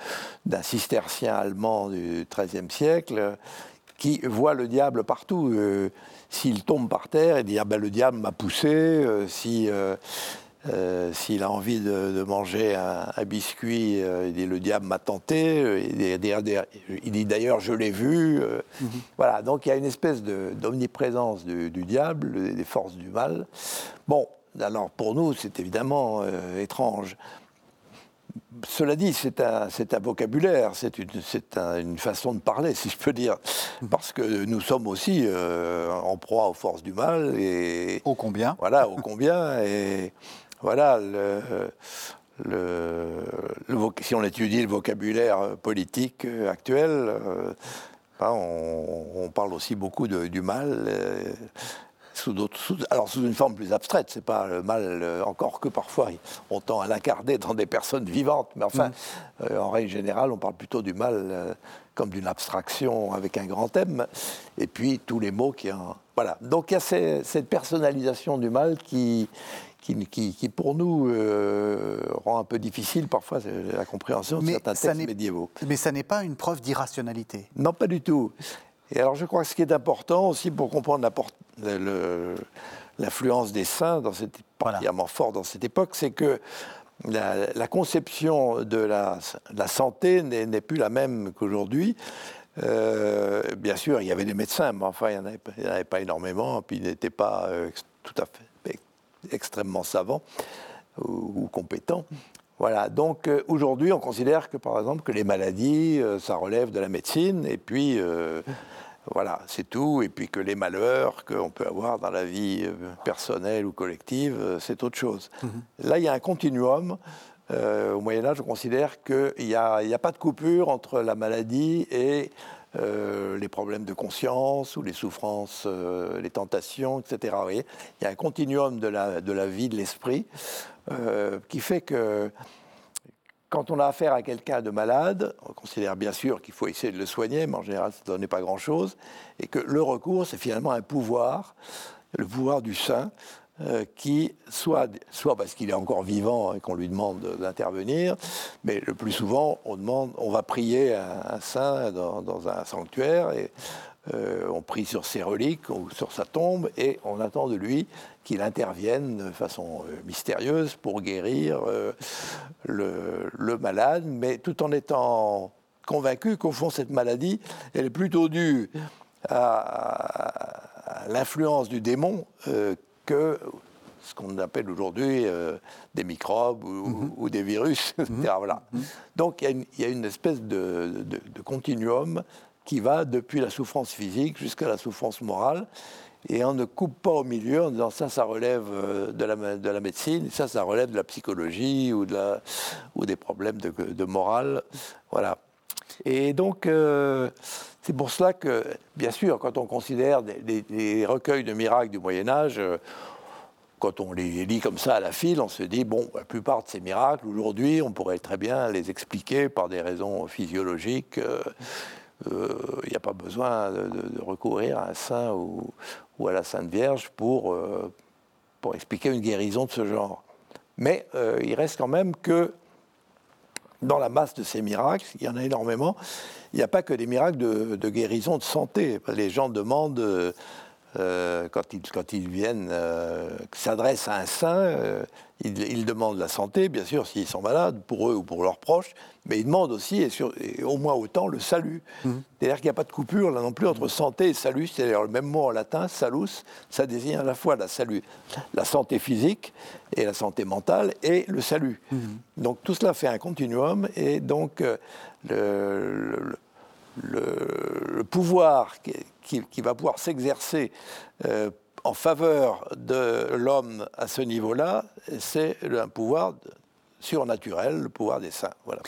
d'un cistercien allemand du XIIIe siècle qui voit le diable partout. S'il tombe par terre, il dit ah ben, le diable m'a poussé. si euh, s'il a envie de, manger un, biscuit, euh, il dit le diable m'a tenté. Euh, il dit, d'ailleurs je l'ai vu. Mhm. Voilà, donc il y a une espèce d'omniprésence du, diable, des forces du mal. Bon, alors pour nous c'est évidemment étrange. Cela dit, c'est un, un, vocabulaire, c'est une, une, façon de parler, si je peux dire, mhm. parce que nous sommes aussi en proie aux forces du mal et au combien Voilà, au combien et voilà, si on étudie le vocabulaire politique actuel, euh, hein, on, parle aussi beaucoup du mal. Euh, sous alors sous une forme plus abstraite, c'est pas le mal, euh, encore que parfois on tend à l'incarner dans des personnes vivantes, mais enfin, mm. en règle générale, on parle plutôt du mal comme d'une abstraction avec un grand thème, et puis tous les mots qui en... Voilà, donc il y a cette personnalisation du mal qui, qui, pour nous euh, rend un peu difficile parfois la compréhension de certains textes médiévaux. Mais ça n'est pas une preuve d'irrationalité. Non, pas du tout. Et alors je crois que ce qui est important aussi pour comprendre l'influence des saints, dans cette, particulièrement fort dans cette époque, c'est que la, conception de la, santé n'est plus la même qu'aujourd'hui. Euh, bien sûr, il y avait des médecins, mais enfin, il n'y en, avait pas énormément, puis ils n'étaient pas euh, tout à fait extrêmement savants ou, compétents. Voilà, donc euh, aujourd'hui, on considère que, par exemple, que les maladies, euh, ça relève de la médecine, et puis, euh, voilà, c'est tout, et puis que les malheurs qu'on peut avoir dans la vie personnelle ou collective, c'est autre chose. Mm-hmm. Là, il y a un continuum. au Moyen Âge, on considère qu'il n'y a, a, pas de coupure entre la maladie et euh, les problèmes de conscience ou les souffrances, euh, les tentations, etc. il y a un continuum de la, de la vie de l'esprit euh, qui fait que quand on a affaire à quelqu'un de malade, on considère bien sûr qu'il faut essayer de le soigner, mais en général, ça ne donne pas grand-chose, et que le recours, c'est finalement un pouvoir, le pouvoir du saint, euh, qui, soit, soit parce qu'il est encore vivant et qu'on lui demande d'intervenir, mais le plus souvent, on, demande, on va prier un, saint dans, un sanctuaire et euh, on prie sur ses reliques ou sur sa tombe et on attend de lui qu'il intervienne de façon euh, mystérieuse pour guérir le, malade, mais tout en étant convaincu qu'au fond, cette maladie, elle est plutôt due à, l'influence du démon que ce qu'on appelle aujourd'hui euh, des microbes ou, mhm. des virus, etc. Mhm. Voilà. Mhm. Donc il y, a une espèce de, continuum qui va depuis la souffrance physique jusqu'à la souffrance morale. Et on ne coupe pas au milieu en disant ça, ça relève euh, de la, de la médecine, ça, ça relève de la psychologie ou, de la, ou des problèmes de, morale. Voilà. Et donc, euh, c'est pour cela que, bien sûr, quand on considère des, recueils de miracles du Moyen Âge, euh, quand on les lit comme ça à la file, on se dit, bon, la plupart de ces miracles, aujourd'hui, on pourrait très bien les expliquer par des raisons physiologiques. Il euh, n'y a pas besoin de, recourir à un saint ou, à la Sainte Vierge pour expliquer une guérison de ce genre. Mais il reste quand même que dans la masse de ces miracles, il y en a énormément, il n'y a pas que des miracles de, guérison de santé. Les gens demandent euh, quand, ils, quand ils viennent, s'adressent à un saint, ils, demandent la santé, bien sûr, s'ils sont malades, pour eux ou pour leurs proches, mais ils demandent aussi, et, au moins autant, le salut. Mhm. C'est-à-dire qu'il n'y a pas de coupure là non plus entre santé et salut. C'est-à-dire le même mot en latin, salus, ça désigne à la fois la, salut, la santé physique et la santé mentale et le salut. Mhm. Donc tout cela fait un continuum et donc euh, le, le, pouvoir qui, va pouvoir s'exercer euh, en faveur de l'homme à ce niveau-là, c'est un pouvoir surnaturel, le pouvoir des saints. Voilà.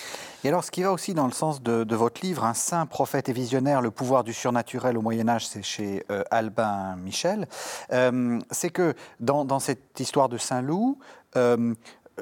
Et alors, ce qui va aussi dans le sens de, votre livre, Un saint, prophète et visionnaire, le pouvoir du surnaturel au Moyen Âge, c'est chez euh, Albin Michel, euh, c'est que dans, cette histoire de Saint-Loup, euh,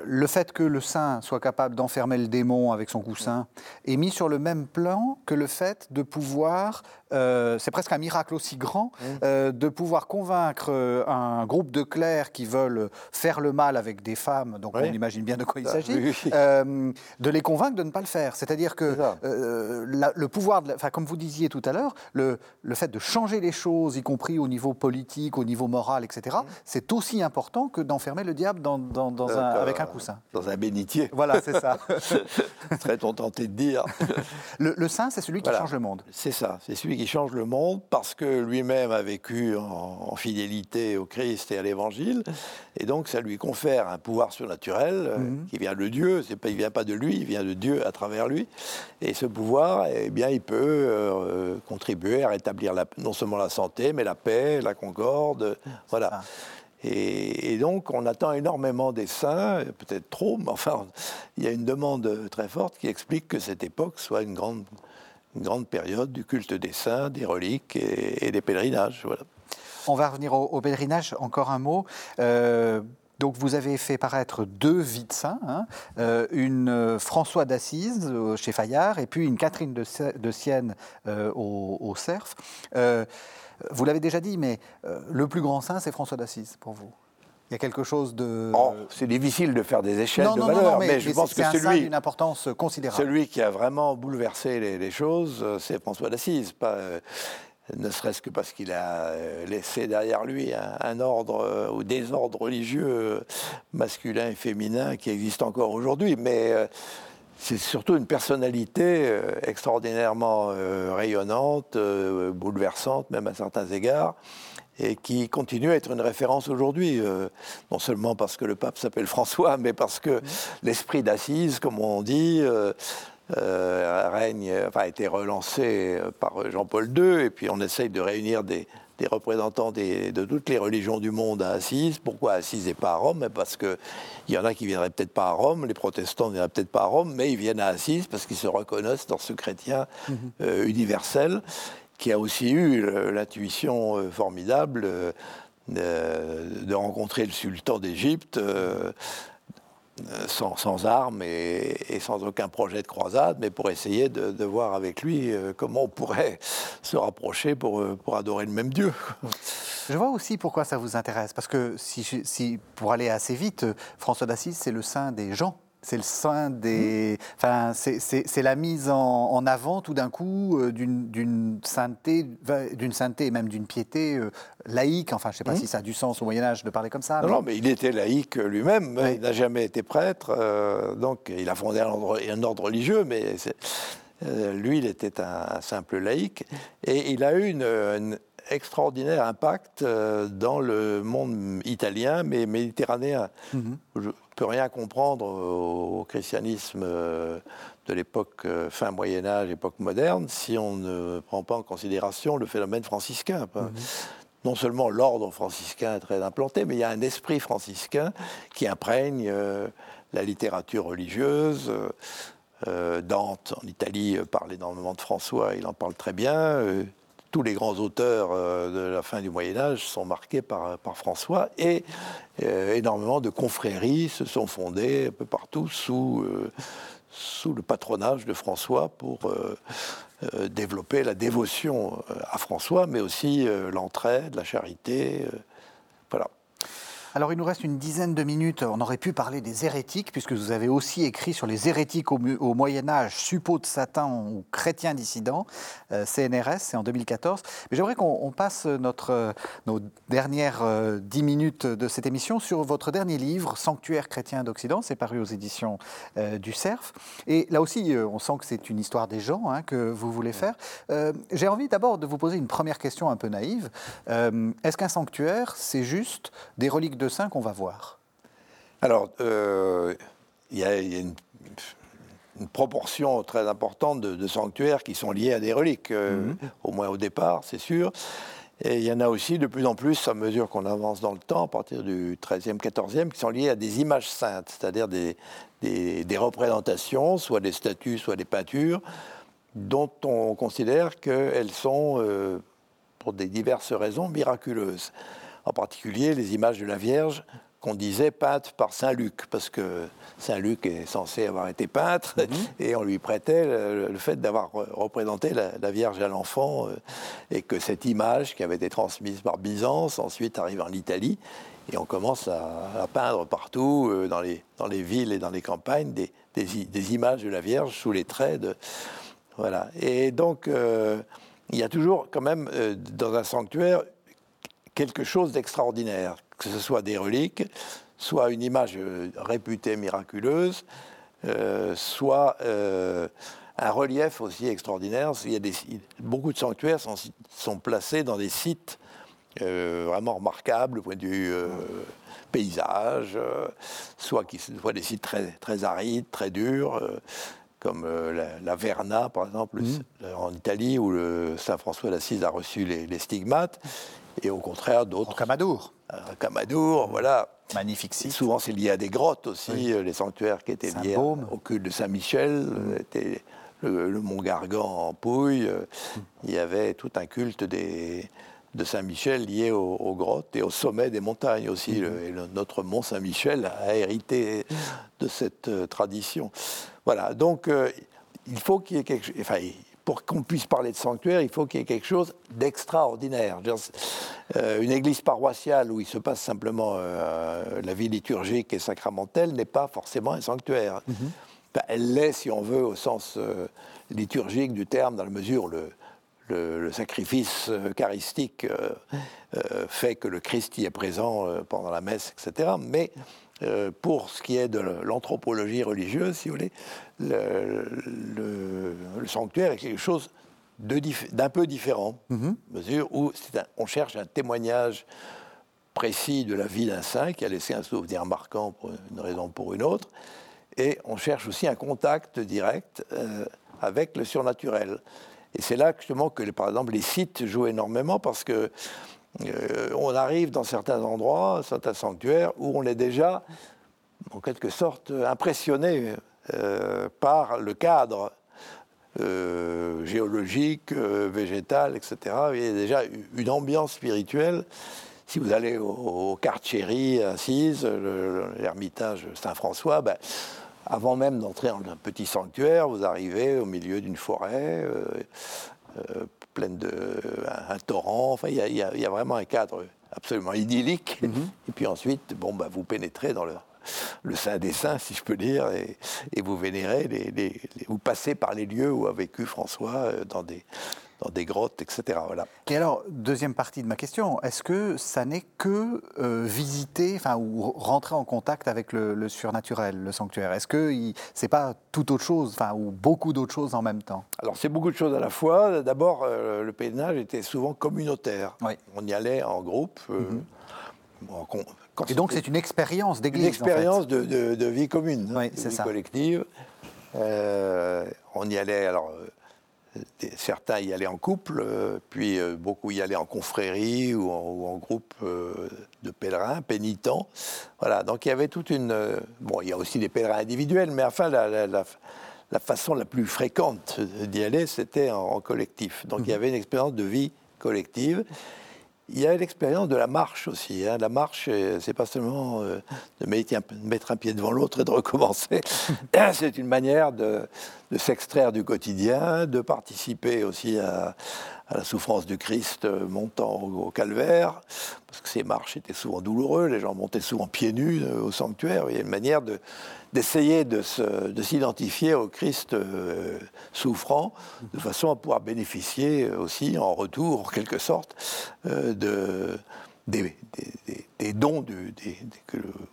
le fait que le saint soit capable d'enfermer le démon avec son coussin est mis sur le même plan que le fait de pouvoir euh, c'est presque un miracle aussi grand mmh. euh, de pouvoir convaincre euh, un groupe de clercs qui veulent faire le mal avec des femmes, donc on imagine bien de quoi il bah, s'agit, de les convaincre de ne pas le faire. C'est-à-dire que le pouvoir, enfin, comme vous disiez tout à l'heure, le, le, fait de changer les choses, y compris au niveau politique, au niveau moral, etc., mmh. c'est aussi important que d'enfermer le diable dans, dans, un, avec un coussin. Dans un bénitier. Voilà, c'est ça. Très-on tenté de dire. Le, saint, c'est celui qui change le monde. C'est ça, c'est celui qui qui change le monde parce que lui-même a vécu en, fidélité au Christ et à l'Évangile, et donc ça lui confère un pouvoir surnaturel euh, mhm. qui vient de Dieu. Pas, il vient pas de lui, il vient de Dieu à travers lui. Et ce pouvoir, eh bien, il peut euh, contribuer à rétablir la, non seulement la santé, mais la paix, la concorde, voilà. Et, et, donc, on attend énormément des saints, peut-être trop, mais enfin, il y a une demande très forte qui explique que cette époque soit une grande une grande période du culte des saints, des reliques et, des pèlerinages. Voilà. On va revenir au, pèlerinage, encore un mot. Euh, donc vous avez fait paraître deux vies de saints, hein. euh, une euh, François d'Assise chez Fayard et puis une Catherine de, Sienne au, au, Cerf. vous l'avez déjà dit, mais le plus grand saint, c'est François d'Assise pour vous il y a quelque chose de. Oh, c'est difficile de faire des échelles de valeur, mais, je pense que celui. une importance considérable. Celui qui a vraiment bouleversé les, choses, euh, c'est François d'Assise. Pas, euh, ne serait-ce que parce qu'il a euh, laissé derrière lui un, ordre ou des ordres religieux masculins et féminins qui existent encore aujourd'hui. Mais c'est surtout une personnalité extraordinairement rayonnante, bouleversante, même à certains égards et qui continue à être une référence aujourd'hui, euh, non seulement parce que le pape s'appelle François, mais parce que l'esprit d'Assise, comme on dit, euh, euh, règne, enfin, a été relancé par Jean-Paul II, et puis on essaye de réunir des, représentants de toutes les religions du monde à Assise. Pourquoi Assise et pas à Rome? Parce qu'il y en a qui viendraient peut-être pas à Rome, les protestants ne viendraient peut-être pas à Rome, mais ils viennent à Assise parce qu'ils se reconnaissent dans ce chrétien mhm. universel qui a aussi eu l'intuition euh, formidable euh, de, rencontrer le sultan d'Égypte euh, sans, armes et, sans aucun projet de croisade, mais pour essayer de, voir avec lui comment on pourrait se rapprocher pour, adorer le même Dieu. Je vois aussi pourquoi ça vous intéresse, parce que si pour aller assez vite, François d'Assise, c'est le saint des gens. C'est le sein des. Enfin, c'est la mise en, avant tout d'un coup euh, d'une sainteté, d'une sainteté et même d'une piété euh, laïque. Enfin, je ne sais pas mmh. si ça a du sens au Moyen Âge de parler comme ça. Non, mais, non, mais il était laïque lui-même. Il n'a jamais été prêtre, euh, donc il a fondé un ordre, un ordre religieux, mais lui, il était un, simple laïque, et il a eu une, extraordinaire impact dans le monde italien, mais méditerranéen. Mmh peut rien comprendre au, christianisme euh, de l'époque euh, fin Moyen Âge, époque moderne, si on ne prend pas en considération le phénomène franciscain. Mhm. Non seulement l'ordre franciscain est très implanté, mais il y a un esprit franciscain qui imprègne euh, la littérature religieuse. Dante, en Italie, parlait énormément de François, il en parle très bien tous les grands auteurs euh, de la fin du Moyen Âge sont marqués par, François et euh, énormément de confréries se sont fondées un peu partout sous, euh, sous le patronage de François pour développer la dévotion à François, mais aussi l'entraide, la charité. voilà. Alors il nous reste une dizaine de minutes. On aurait pu parler des hérétiques, puisque vous avez aussi écrit sur les hérétiques au, Moyen Âge, suppôts de Satan ou chrétiens dissidents, euh, CNRS, c'est en 2014. Mais j'aimerais qu'on passe notre, nos dernières dix minutes de cette émission sur votre dernier livre, Sanctuaire chrétien d'Occident. C'est paru aux éditions du CERF. Et là aussi, on sent que c'est une histoire des gens hein, que vous voulez faire. J'ai envie d'abord de vous poser une première question un peu naïve. Est-ce qu'un sanctuaire, c'est juste des reliques de saints qu'on va voir Alors, euh, il y a, une, proportion très importante de, sanctuaires qui sont liés à des reliques, euh, mhm. au moins au départ, c'est sûr. Et il y en a aussi de plus en plus, à mesure qu'on avance dans le temps, à partir du 13e, 14e, qui sont liés à des images saintes, c'est-à-dire des, des, représentations, soit des statues, soit des peintures, dont on considère qu'elles sont, euh, pour des diverses raisons, miraculeuses en particulier les images de la Vierge qu'on disait peintes par Saint Luc, parce que Saint Luc est censé avoir été peintre, mhm. et on lui prêtait le, fait d'avoir représenté la, Vierge à l'enfant, euh, et que cette image qui avait été transmise par Byzance, ensuite arrive en Italie, et on commence à, peindre partout, euh, dans, les, dans les villes et dans les campagnes, des, des, images de la Vierge sous les traits de... Voilà. Et donc, euh, il y a toujours quand même, dans un sanctuaire, quelque chose d'extraordinaire, que ce soit des reliques, soit une image euh, réputée miraculeuse, euh, soit euh, un relief aussi extraordinaire. Il y a des, beaucoup de sanctuaires sont, placés dans des sites vraiment remarquables au point de vue paysage, soit, qui, soit des sites très, très arides, très durs comme la, Verna, par exemple, mmh. en Italie, où le Saint François d'Assise a reçu les, les, stigmates et au contraire d'autres. Camadour. Camadour, voilà. Magnifique site. Souvent, c'est lié à des grottes aussi, euh, les sanctuaires qui étaient liés au culte de Saint-Michel, mm. euh, le, Mont Gargan en Pouille. Euh, mm. Il y avait tout un culte des, de Saint-Michel lié aux, grottes et au sommet des montagnes aussi. Mm. notre Mont Saint-Michel a hérité de cette tradition. Voilà, donc il faut qu'il y ait quelque chose pour qu'on puisse parler de sanctuaire, il faut qu'il y ait quelque chose d'extraordinaire. Euh, une église paroissiale où il se passe simplement euh, la vie liturgique et sacramentelle n'est pas forcément un sanctuaire. Mhm. Ben, elle l'est, si on veut, au sens euh, liturgique du terme, dans la mesure où le, le, sacrifice eucharistique fait que le Christ y est présent pendant la messe, etc. Mais pour ce qui est de l'anthropologie religieuse, si vous voulez, le, sanctuaire est quelque chose d'un peu différent, mhm. mesure où on cherche un témoignage précis de la vie d'un saint qui a laissé un souvenir marquant pour une raison ou pour une autre, et on cherche aussi un contact direct euh, avec le surnaturel. Et c'est là justement que, par exemple, les sites jouent énormément parce que euh, on arrive dans certains endroits, certains sanctuaires, où on est déjà, en quelque sorte, impressionné euh, par le cadre euh, géologique, végétal, etc. Il y a déjà une ambiance spirituelle. Si vous allez au, au Assise, l'ermitage Saint-François, ben, avant même d'entrer dans un petit sanctuaire, vous arrivez au milieu d'une forêt pleine de un, torrent. Enfin, il y, a, vraiment un cadre absolument idyllique. Mm-hmm. Et puis ensuite, bon, ben, vous pénétrez dans le le Saint des Saints, si je peux dire, et, vous vénérez, les, vous passez par les lieux où a vécu François euh, dans des, dans des grottes, etc. Voilà. Et alors, deuxième partie de ma question, est-ce que ça n'est que euh, visiter, enfin, ou rentrer en contact avec le, surnaturel, le sanctuaire? Est-ce que c'est pas tout autre chose, enfin, ou beaucoup d'autres choses en même temps? Alors, c'est beaucoup de choses à la fois. D'abord, euh, le pèlerinage était souvent communicaire. On y allait en groupe. Mhm. Et donc c'est une expérience d'église. Une expérience de, vie commune, oui, de vie collective. Euh, on y allait, alors euh, certains y allaient en couple, euh, puis beaucoup y allaient en confrérie ou en, groupe de pèlerins, pénitents. Voilà, donc il y avait toute une. bon, il y a aussi des pèlerins individuels, mais enfin, la, la, façon la plus fréquente d'y aller, c'était en, collectif. Donc il y mhm. avait une expérience de vie collective. Il y a l'expérience de la marche aussi. Hein. La marche, c'est pas seulement euh, de mettre un pied devant l'autre et de recommencer. c'est une manière de, s'extraire du quotidien, de participer aussi à, à la souffrance du Christ montant au, calvaire, parce que ces marches étaient souvent douloureuses, les gens montaient souvent pieds nus au sanctuaire. Il y a une manière d'essayer de, s'identifier au Christ souffrant, de façon à pouvoir bénéficier aussi, en retour, en quelque sorte, de des, dons, des,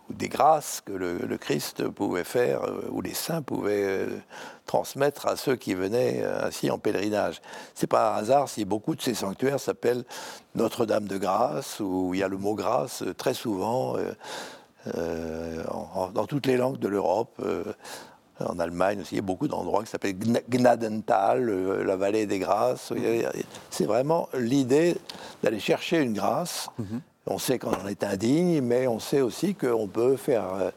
des, grâces que le, Christ pouvait faire, euh, ou les saints pouvaient euh, transmettre à ceux qui venaient euh, ainsi en pèlerinage. C'est pas un hasard si beaucoup de ces sanctuaires s'appellent Notre-Dame de Grâce, où il y a le mot grâce très souvent dans toutes les langues de l'Europe. En Allemagne aussi, il y a beaucoup d'endroits qui s'appellent Gnadental, la vallée des grâces. C'est vraiment l'idée d'aller chercher une grâce. Mhm. On sait qu'on en est indigne, mais on sait aussi qu'on peut faire, euh,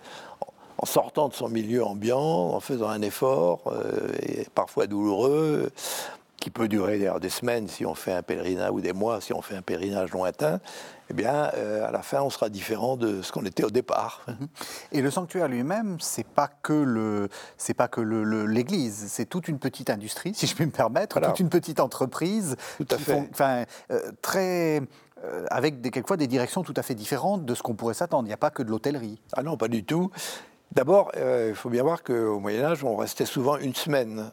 en sortant de son milieu ambiant, en faisant un effort, euh, et parfois douloureux, qui peut durer d'ailleurs des semaines si on fait un pèlerinage, ou des mois si on fait un pèlerinage lointain, eh bien, euh, à la fin, on sera différent de ce qu'on était au départ. Mhm. Et le sanctuaire lui-même, c'est pas que le, c'est pas que l'église, c'est toute une petite industrie, si je puis me permettre, toute une petite entreprise, tout à fait, enfin, très euh, avec des, quelquefois des directions tout à fait différentes de ce qu'on pourrait s'attendre. Il n'y a pas que de l'hôtellerie. Ah non, pas du tout. D'abord, euh, il faut bien voir qu'au Moyen Âge, on restait souvent une semaine.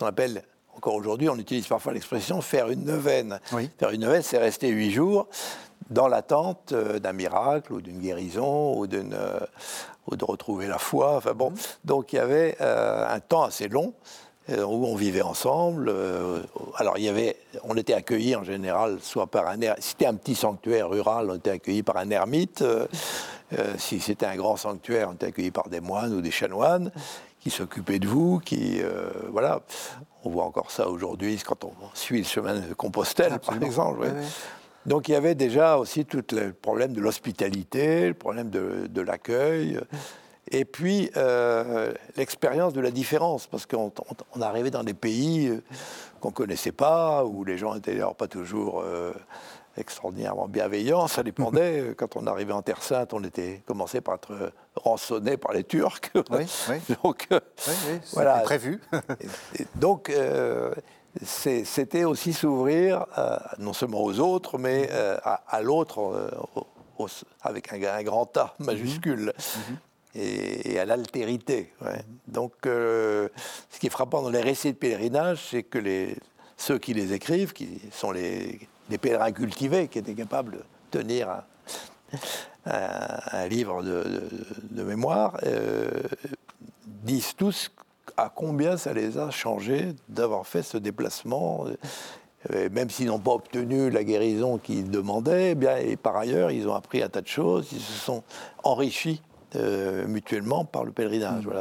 On appelle, encore aujourd'hui, on utilise parfois l'expression faire une neuvaine. Faire une neuvaine, c'est rester huit jours dans l'attente euh, d'un miracle ou d'une guérison ou, d'une, ou de retrouver la foi. Enfin bon, mm-hmm. donc il y avait un temps assez long euh, où on vivait ensemble. Euh, alors, il y avait, on était accueillis en général soit par un. Si c'était un petit sanctuaire rural, on était accueillis par un ermite. Euh, si c'était un grand sanctuaire, on était accueillis par des moines ou des chanoines qui s'occupaient de vous, qui. voilà. On voit encore ça aujourd'hui quand on suit le chemin de Compostelle, par exemple. Donc il y avait déjà aussi tout le problème de l'hospitalité, le problème de, de l'accueil. Et puis, euh, l'expérience de la différence, parce qu'on arrivait dans des pays euh, qu'on ne connaissait pas, où les gens étaient pas toujours euh, extraordinairement bienveillants. Ça dépendait. Quand on arrivait en Terre Sainte, on était commençait par être rançonné par les Turcs. Oui, oui. donc, oui, voilà. prévu. donc, c'était aussi s'ouvrir non seulement aux autres, mais à, l'autre avec un, grand A majuscule. Mhm et, à l'altérité. Donc, euh, ce qui est frappant dans les récits de pèlerinage, c'est que les, ceux qui les écrivent, qui sont les, pèlerins cultivés, qui étaient capables de tenir un, livre de, mémoire, euh, disent tous à combien ça les a changés d'avoir fait ce déplacement. Euh, même s'ils n'ont pas obtenu la guérison qu'ils demandaient, eh bien, et par ailleurs, ils ont appris un tas de choses, ils se sont enrichis euh, mutuellement par le pèlerinage. Mm. Voilà.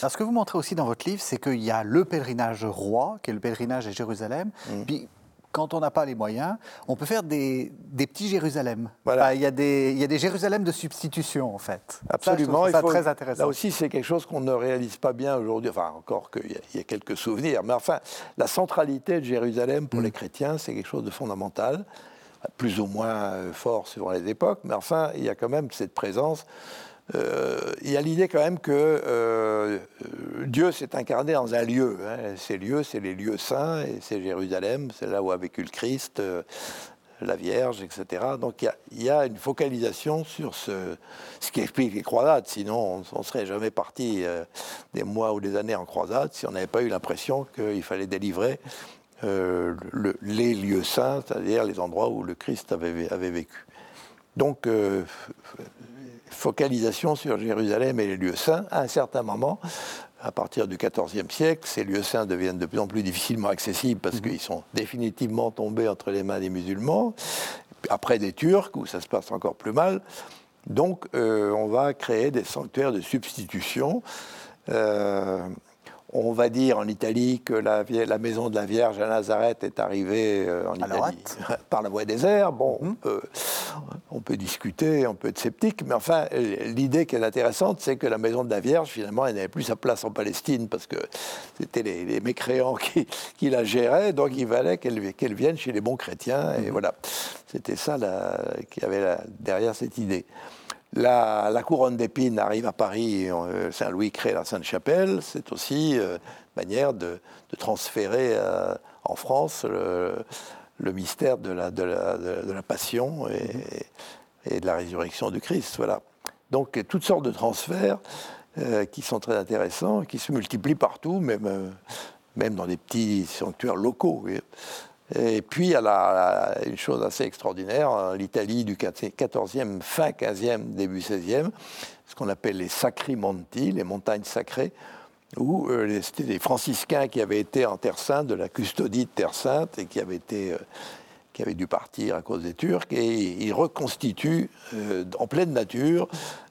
Alors, ce que vous montrez aussi dans votre livre, c'est qu'il y a le pèlerinage roi, qui est le pèlerinage à Jérusalem, mm. puis quand on n'a pas les moyens, on peut faire des, des petits Jérusalem. Voilà. il, y a des, il y a des Jérusalem de substitution, en fait. Absolument. Ça, très intéressant. Là aussi, c'est quelque chose qu'on ne réalise pas bien aujourd'hui. Enfin, encore qu'il y, a quelques souvenirs. Mais enfin, la centralité de Jérusalem pour mm. les chrétiens, c'est quelque chose de fondamental. Plus ou moins euh, fort suivant les époques. Mais enfin, il y a quand même cette présence euh, il y a l'idée quand même que euh, Dieu s'est incarné dans un lieu. Hein. Ces lieux, c'est les lieux saints, et c'est Jérusalem, c'est là où a vécu le Christ, euh, la Vierge, etc. Donc il y, a, une focalisation sur ce, qui explique les croisades. Sinon, on ne serait jamais parti des mois ou des années en croisade si on n'avait pas eu l'impression qu'il fallait délivrer les lieux saints, c'est-à-dire les endroits où le Christ avait vécu. Donc, focalisation sur Jérusalem et les lieux saints. À un certain moment, à partir du XIVe siècle, ces lieux saints deviennent de plus en plus difficilement accessibles parce mhm. qu'ils sont définitivement tombés entre les mains des musulmans, après des Turcs, où ça se passe encore plus mal. Donc, euh, on va créer des sanctuaires de substitution. Euh, on va dire en Italie que la, maison de la Vierge à Nazareth est arrivée euh, en Italie par la voie des airs. Bon, hum. on, peut, discuter, on peut être sceptique, mais enfin, l'idée qui est intéressante, c'est que la maison de la Vierge, finalement, elle n'avait plus sa place en Palestine parce que c'était les, mécréants qui, la géraient, donc il fallait qu'elle vienne chez les bons chrétiens, et hum. voilà. C'était ça qui avait derrière cette idée. La, couronne d'épines arrive à Paris, euh, Saint-Louis crée la Sainte-Chapelle. C'est aussi une euh, manière de, transférer euh, en France le mystère de la, de la, de la passion et, et, de la résurrection du Christ. Voilà. Donc toutes sortes de transferts euh, qui sont très intéressants, qui se multiplient partout, même, même dans des petits sanctuaires locaux. Et puis, il y a une chose assez extraordinaire, hein, l'Italie du 14e, fin 15e, début 16e, ce qu'on appelle les Sacri-Monti, les montagnes sacrées, où euh, c'était des franciscains qui avaient été en Terre Sainte, de la custodie de Terre Sainte, et qui avaient, euh, qui avaient dû partir à cause des Turcs, et ils reconstituent euh, en pleine nature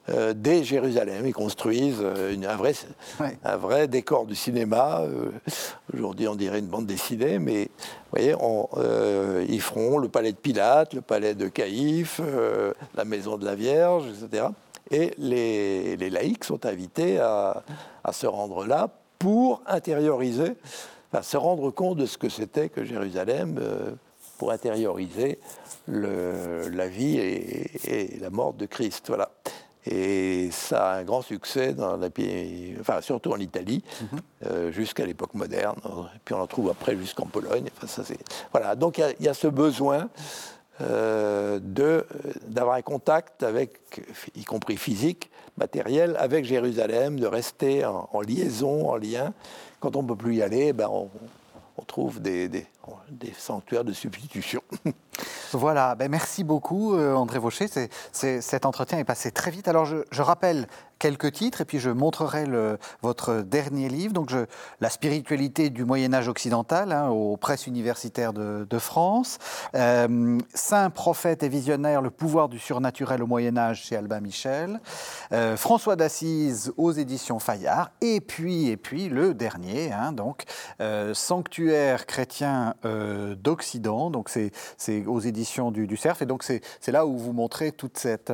des Jérusalem. Ils construisent un, vrai, un vrai décor du cinéma. Aujourd'hui, on dirait une bande dessinée, mais vous voyez, ils feront le palais de Pilate, le palais de Caïphe, la maison de la Vierge, etc. Et les, les laïcs sont invités à, à, se rendre là pour intérioriser, enfin, se rendre compte de ce que c'était que Jérusalem, euh, pour intérioriser le, la vie et, la mort de Christ. Voilà. Et ça a un grand succès dans la pays, enfin surtout en Italie, mhm. euh, jusqu'à l'époque moderne. Puis on en trouve après jusqu'en Pologne. Enfin, ça, voilà. Donc il y, y, a ce besoin euh, d'avoir un contact avec, y compris physique, matériel, avec Jérusalem, de rester en, liaison, en lien. Quand on ne peut plus y aller, ben on, trouve des, des, sanctuaires de substitution. Voilà, ben merci beaucoup euh, André Vaucher. cet entretien est passé très vite. Alors je, rappelle quelques titres et puis je montrerai votre dernier livre, donc La spiritualité du Moyen Âge occidental hein, aux presses universitaires de, France, euh, Saint prophète et visionnaire, le pouvoir du surnaturel au Moyen Âge chez Albin Michel, euh, François d'Assise aux éditions Fayard, et puis, et puis le dernier, hein, donc euh, Sanctuaire chrétien d'Occident, donc c'est aux éditions du, du CERF, et donc c'est là où vous montrez toute cette,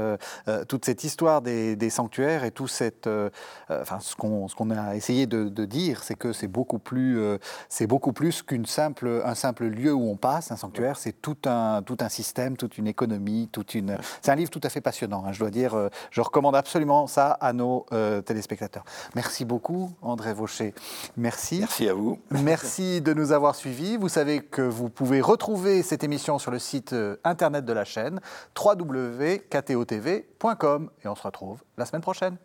toute cette histoire des, des sanctuaires et tout cette, euh, euh, enfin, ce qu'on qu'on a essayé de, dire, c'est que c'est beaucoup plus, euh, c'est beaucoup plus qu'une simple, un simple lieu où on passe, un sanctuaire. C'est tout un, tout un système, toute une économie, toute une. C'est un livre tout à fait passionnant. Hein, je dois dire, je recommande absolument ça à nos téléspectateurs. Merci beaucoup, André Vaucher. Merci. Merci à vous. Merci de nous avoir suivis. Vous que vous pouvez retrouver cette émission sur le site internet de la chaîne www.ktotv.com et on se retrouve la semaine prochaine.